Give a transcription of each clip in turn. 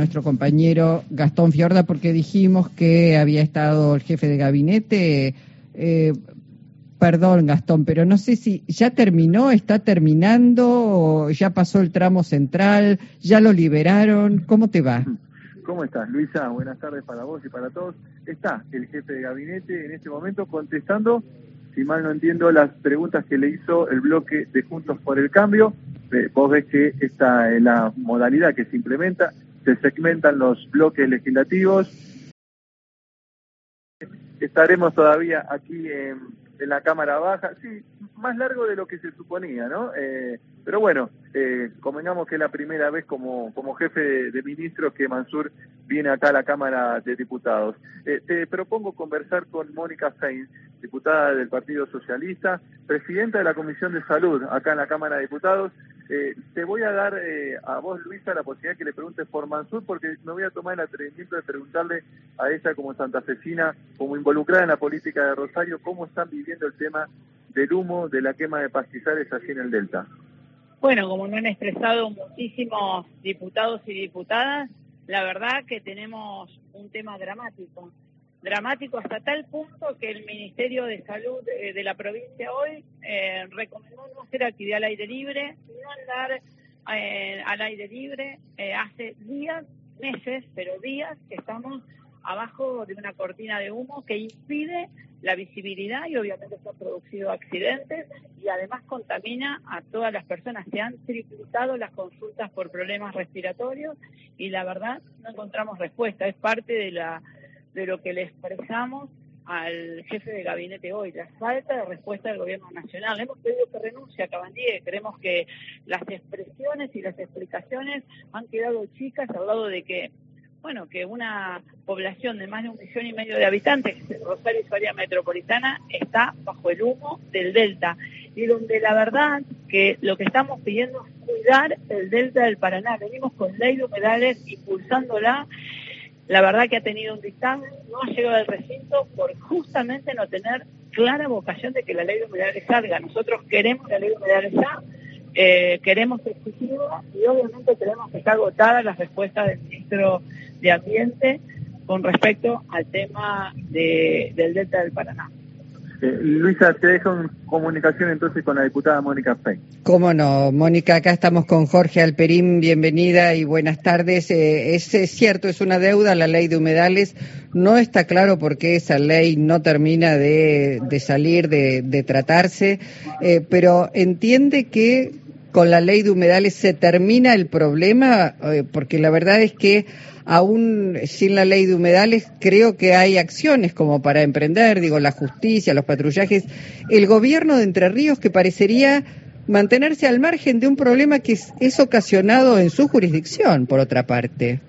nuestro compañero Gastón Fiorda porque dijimos que había estado el jefe de gabinete. Eh, perdón, Gastón, pero no sé si ya terminó, está terminando, o ya pasó el tramo central, ya lo liberaron. ¿Cómo te va? ¿Cómo estás, Luisa? Buenas tardes para vos y para todos. Está el jefe de gabinete en este momento contestando, si mal no entiendo, las preguntas que le hizo el bloque de Juntos por el Cambio. Eh, vos ves que esta es la modalidad que se implementa, se segmentan los bloques legislativos. Estaremos todavía aquí en la Cámara Baja, sí, más largo de lo que se suponía, ¿no? Eh, pero bueno, eh, convengamos que es la primera vez como, como jefe de, ministros que Mansur viene acá a la Cámara de Diputados. Eh, te propongo conversar con Mónica Fein, diputada del Partido Socialista, presidenta de la Comisión de Salud acá en la Cámara de Diputados. Eh, te voy a dar eh, a vos, Luisa, la posibilidad que le preguntes por Mansur, porque me voy a tomar el atrevimiento de preguntarle a ella como santafesina, como involucrada en la política de Rosario, cómo están viviendo el tema del humo, de la quema de pastizales así en el Delta. Bueno, como me han expresado muchísimos diputados y diputadas, la verdad que tenemos un tema dramático dramático hasta tal punto que el Ministerio de Salud eh, de la provincia hoy eh, recomendó no hacer actividad al aire libre, no andar eh, al aire libre. hace días, meses, pero días que estamos abajo de una cortina de humo que impide la visibilidad y obviamente se han producido accidentes y además contamina a todas las personas. Se han triplicado las consultas por problemas respiratorios y la verdad no encontramos respuesta. Es parte de la de lo que le expresamos al jefe de gabinete hoy, la falta de respuesta del gobierno nacional. Hemos pedido que renuncie a Cabandier, creemos que las expresiones y las explicaciones han quedado chicas al lado de que, bueno, que una población de más de un millón y medio de habitantes, Rosario y su área metropolitana, está bajo el humo del delta. Y donde la verdad que lo que estamos pidiendo es cuidar el delta del Paraná. Venimos con ley de humedales impulsándola la verdad que ha tenido un dictamen, no ha llegado al recinto por justamente no tener clara vocación de que la ley de humedales salga. Nosotros queremos la ley de humedales ya, eh, queremos exigirla y obviamente queremos que esté agotada las respuestas del ministro de Ambiente con respecto al tema de, del Delta del Paraná. Eh, Luisa, te dejo en comunicación entonces con la diputada Mónica Fey. Cómo no, Mónica, acá estamos con Jorge Alperín, bienvenida y buenas tardes. Eh, es, cierto, es una deuda la ley de humedales, no está claro por qué esa ley no termina de, salir, de, tratarse, eh, pero entiende que con la ley de humedales se termina el problema, porque la verdad es que aún sin la ley de humedales, creo que hay acciones como para emprender, digo, la justicia, los patrullajes, el gobierno de Entre Ríos que parecería mantenerse al margen de un problema que es, ocasionado en su jurisdicción, por otra parte.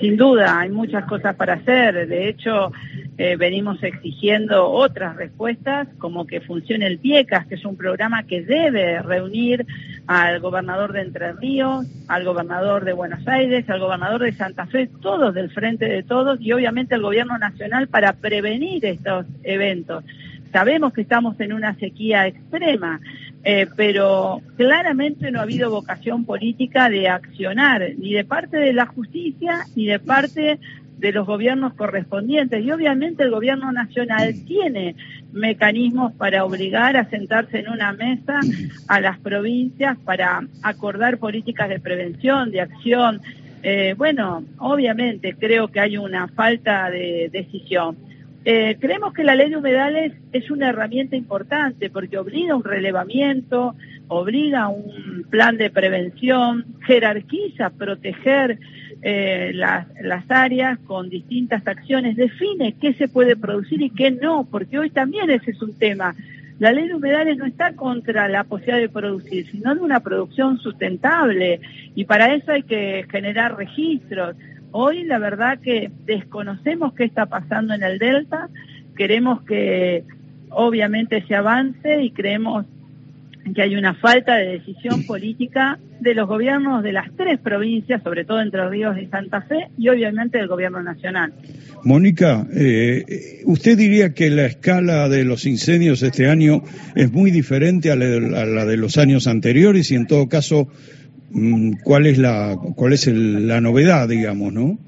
Sin duda, hay muchas cosas para hacer. De hecho, eh, venimos exigiendo otras respuestas, como que funcione el PIECAS, que es un programa que debe reunir al gobernador de Entre Ríos, al gobernador de Buenos Aires, al gobernador de Santa Fe, todos del frente de todos y obviamente al gobierno nacional para prevenir estos eventos. Sabemos que estamos en una sequía extrema, eh, pero claramente no ha habido vocación política de accionar, ni de parte de la justicia, ni de parte de los gobiernos correspondientes. Y obviamente el gobierno nacional tiene mecanismos para obligar a sentarse en una mesa a las provincias para acordar políticas de prevención, de acción. Eh, bueno, obviamente creo que hay una falta de decisión. Eh, creemos que la ley de humedales es una herramienta importante porque obliga un relevamiento, obliga un plan de prevención, jerarquiza proteger eh, las, las áreas con distintas acciones, define qué se puede producir y qué no, porque hoy también ese es un tema. La ley de humedales no está contra la posibilidad de producir, sino de una producción sustentable y para eso hay que generar registros. Hoy la verdad que desconocemos qué está pasando en el Delta, queremos que obviamente se avance y creemos que hay una falta de decisión política de los gobiernos de las tres provincias, sobre todo Entre Ríos y Santa Fe, y obviamente del gobierno nacional. Mónica, eh, ¿usted diría que la escala de los incendios este año es muy diferente a la, de los años anteriores y en todo caso mm, cuál es la cuál es la novedad, digamos, ¿no?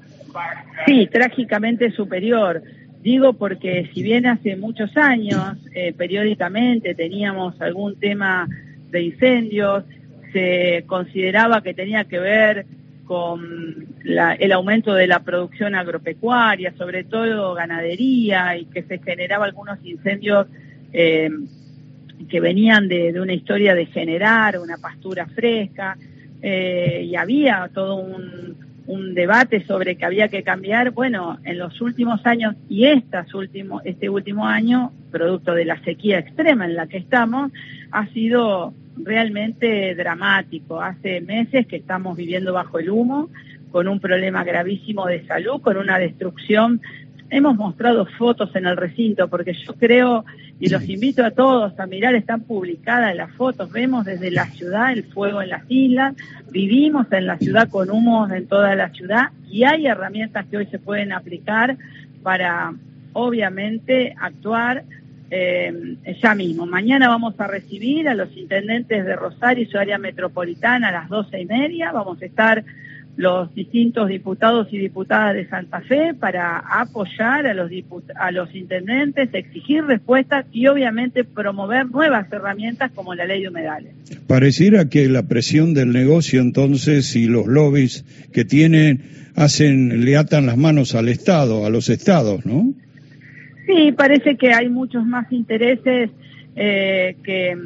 Sí, trágicamente superior. Digo porque si bien hace muchos años eh, periódicamente teníamos algún tema de incendios, se consideraba que tenía que ver con el aumento de la producción agropecuaria, sobre todo ganadería, y que se generaba algunos incendios eh, que venían de, una historia de generar una pastura fresca, eh, y había todo un, un, debate sobre que había que cambiar. Bueno, en los últimos años y estas este último año, producto de la sequía extrema en la que estamos, ha sido realmente dramático. Hace meses que estamos viviendo bajo el humo, con un problema gravísimo de salud, con una destrucción. Hemos mostrado fotos en el recinto porque yo creo y los invito a todos a mirar, están publicadas las fotos, vemos desde la ciudad el fuego en las islas, vivimos en la ciudad con humos en toda la ciudad y hay herramientas que hoy se pueden aplicar para obviamente actuar eh, ya mismo. Mañana vamos a recibir a los intendentes de Rosario y su área metropolitana a las doce y media. Vamos a estar los distintos diputados y diputadas de Santa Fe para apoyar a los, a los intendentes, exigir respuestas y obviamente promover nuevas herramientas como la ley de humedales. Pareciera que la presión del negocio entonces y los lobbies que tienen hacen, le atan las manos al Estado, a los estados, ¿no? Sí, parece que hay muchos más intereses eh, que,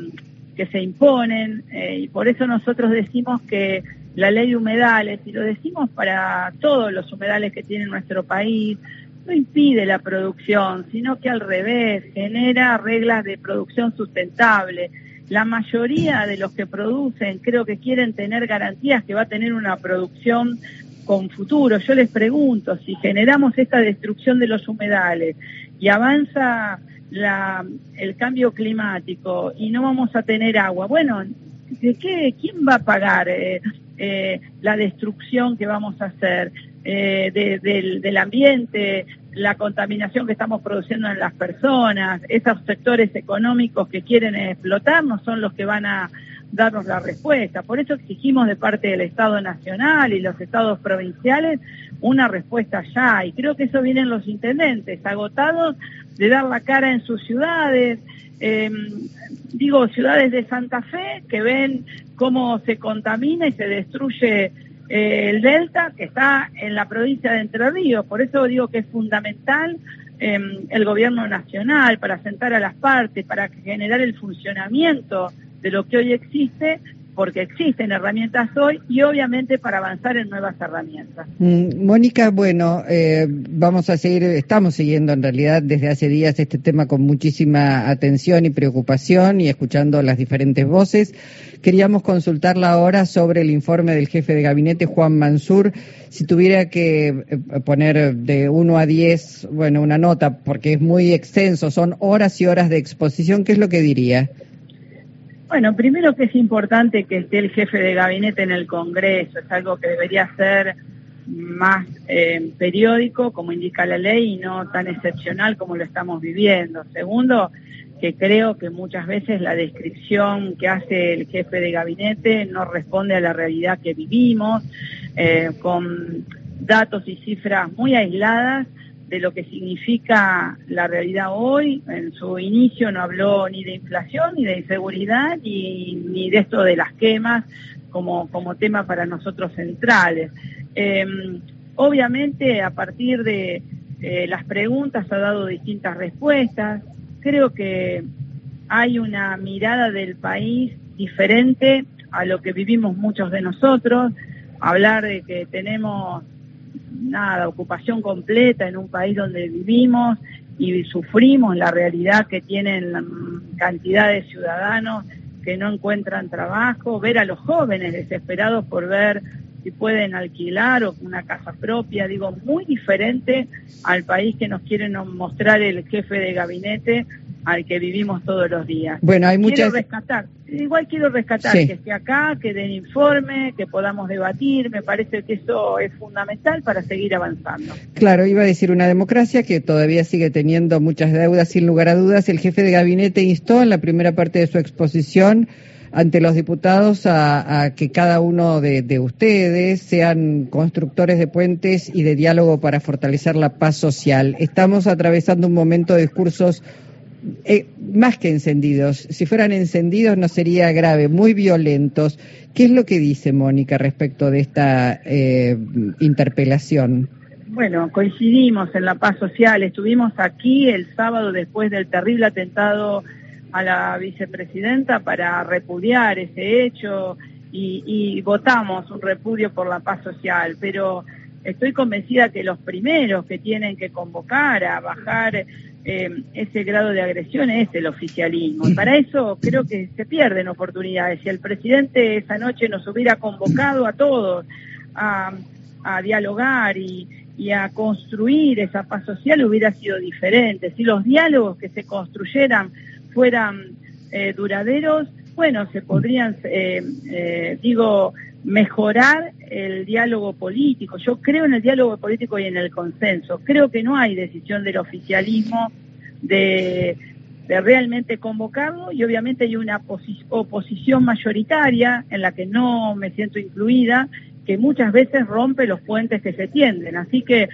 que, se imponen eh, y por eso nosotros decimos que la ley de humedales, y lo decimos para todos los humedales que tiene nuestro país, no impide la producción, sino que al revés, genera reglas de producción sustentable. La mayoría de los que producen creo que quieren tener garantías que va a tener una producción con futuro. Yo les pregunto, si generamos esta destrucción de los humedales y avanza la, el cambio climático y no vamos a tener agua, bueno, ¿de qué? ¿Quién va a pagar eh, eh, la destrucción que vamos a hacer eh, del, del ambiente, la contaminación que estamos produciendo en las personas? Esos sectores económicos que quieren explotarnos son los que van a darnos la respuesta. Por eso exigimos de parte del Estado Nacional y los estados provinciales una respuesta ya. Y creo que eso vienen los intendentes, agotados de dar la cara en sus ciudades, eh, digo, ciudades de Santa Fe, que ven cómo se contamina y se destruye eh, el delta, que está en la provincia de Entre Ríos. Por eso digo que es fundamental em, el gobierno nacional para sentar a las partes, para generar el funcionamiento de lo que hoy existe, porque existen herramientas hoy y obviamente para avanzar en nuevas herramientas. Mm, Mónica, bueno, eh, vamos a seguir, estamos siguiendo en realidad desde hace días este tema con muchísima atención y preocupación y escuchando las diferentes voces. Queríamos consultarla ahora sobre el informe del jefe de gabinete, Juan Mansur. Si tuviera que eh, poner de 1 a 10, bueno, una nota, porque es muy extenso, son horas y horas de exposición, ¿qué es lo que diría? Bueno, primero que es importante que esté el jefe de gabinete en el Congreso, es algo que debería ser más eh, periódico, como indica la ley, y no tan excepcional como lo estamos viviendo. Segundo, que creo que muchas veces la descripción que hace el jefe de gabinete no responde a la realidad que vivimos, eh, con datos y cifras muy aisladas de lo que significa la realidad hoy. En su inicio no habló ni de inflación, ni de inseguridad, ni, ni de esto de las quemas como, como tema para nosotros centrales. Em, obviamente, a partir de eh, las preguntas ha dado distintas respuestas. Creo que hay una mirada del país diferente a lo que vivimos muchos de nosotros. Hablar de que tenemos nada, ocupación completa en un país donde vivimos y sufrimos la realidad que tienen cantidad de ciudadanos que no encuentran trabajo, ver a los jóvenes desesperados por ver si pueden alquilar o una casa propia, digo, muy diferente al país que nos quiere mostrar el jefe de gabinete al que vivimos todos los días. Bueno, hay muchas... Quiero rescatar, igual quiero rescatar que esté acá, que den informe, que podamos debatir, me parece que eso es fundamental para seguir avanzando. Claro, iba a decir una democracia que todavía sigue teniendo muchas deudas, sin lugar a dudas. El jefe de gabinete instó en la primera parte de su exposición ante los diputados a, que cada uno de, ustedes sean constructores de puentes y de diálogo para fortalecer la paz social. Estamos atravesando un momento de discursos eh, más que encendidos. Si fueran encendidos no sería grave, muy violentos. ¿Qué es lo que dice Mónica respecto de esta eh, interpelación? Bueno, coincidimos en la paz social. Estuvimos aquí el sábado después del terrible atentado a la vicepresidenta para repudiar ese hecho y, votamos un repudio por la paz social, pero estoy convencida que los primeros que tienen que convocar a bajar eh, ese grado de agresión es el oficialismo. Y para eso creo que se pierden oportunidades. Si el presidente esa noche nos hubiera convocado a todos a, dialogar y, y a construir esa paz social, hubiera sido diferente. Si los diálogos que se construyeran fueran eh, duraderos, bueno, se podrían, eh, eh, digo, mejorar el diálogo político. Yo creo en el diálogo político y en el consenso. Creo que no hay decisión del oficialismo de, realmente convocarlo y obviamente hay una oposición mayoritaria en la que no me siento incluida, que muchas veces rompe los puentes que se tienden. Así que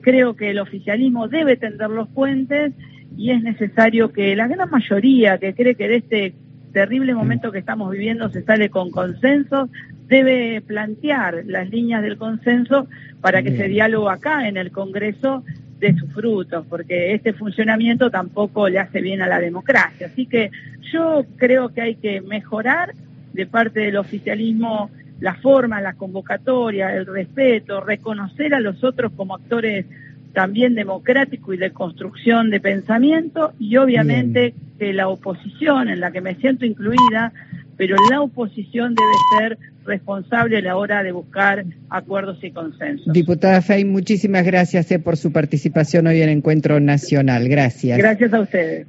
creo que el oficialismo debe tender los puentes y es necesario que la gran mayoría que cree que de este terrible momento que estamos viviendo se sale con consenso, debe plantear las líneas del consenso para que ese diálogo acá en el Congreso dé sus frutos, porque este funcionamiento tampoco le hace bien a la democracia. Así que yo creo que hay que mejorar de parte del oficialismo la forma, la convocatoria, el respeto, reconocer a los otros como actores también democrático y de construcción de pensamiento y obviamente que la oposición en la que me siento incluida, pero la oposición debe ser responsable a la hora de buscar acuerdos y consensos. Diputada Fey, muchísimas gracias eh, por su participación hoy en Encuentro Nacional. Gracias. Gracias a ustedes.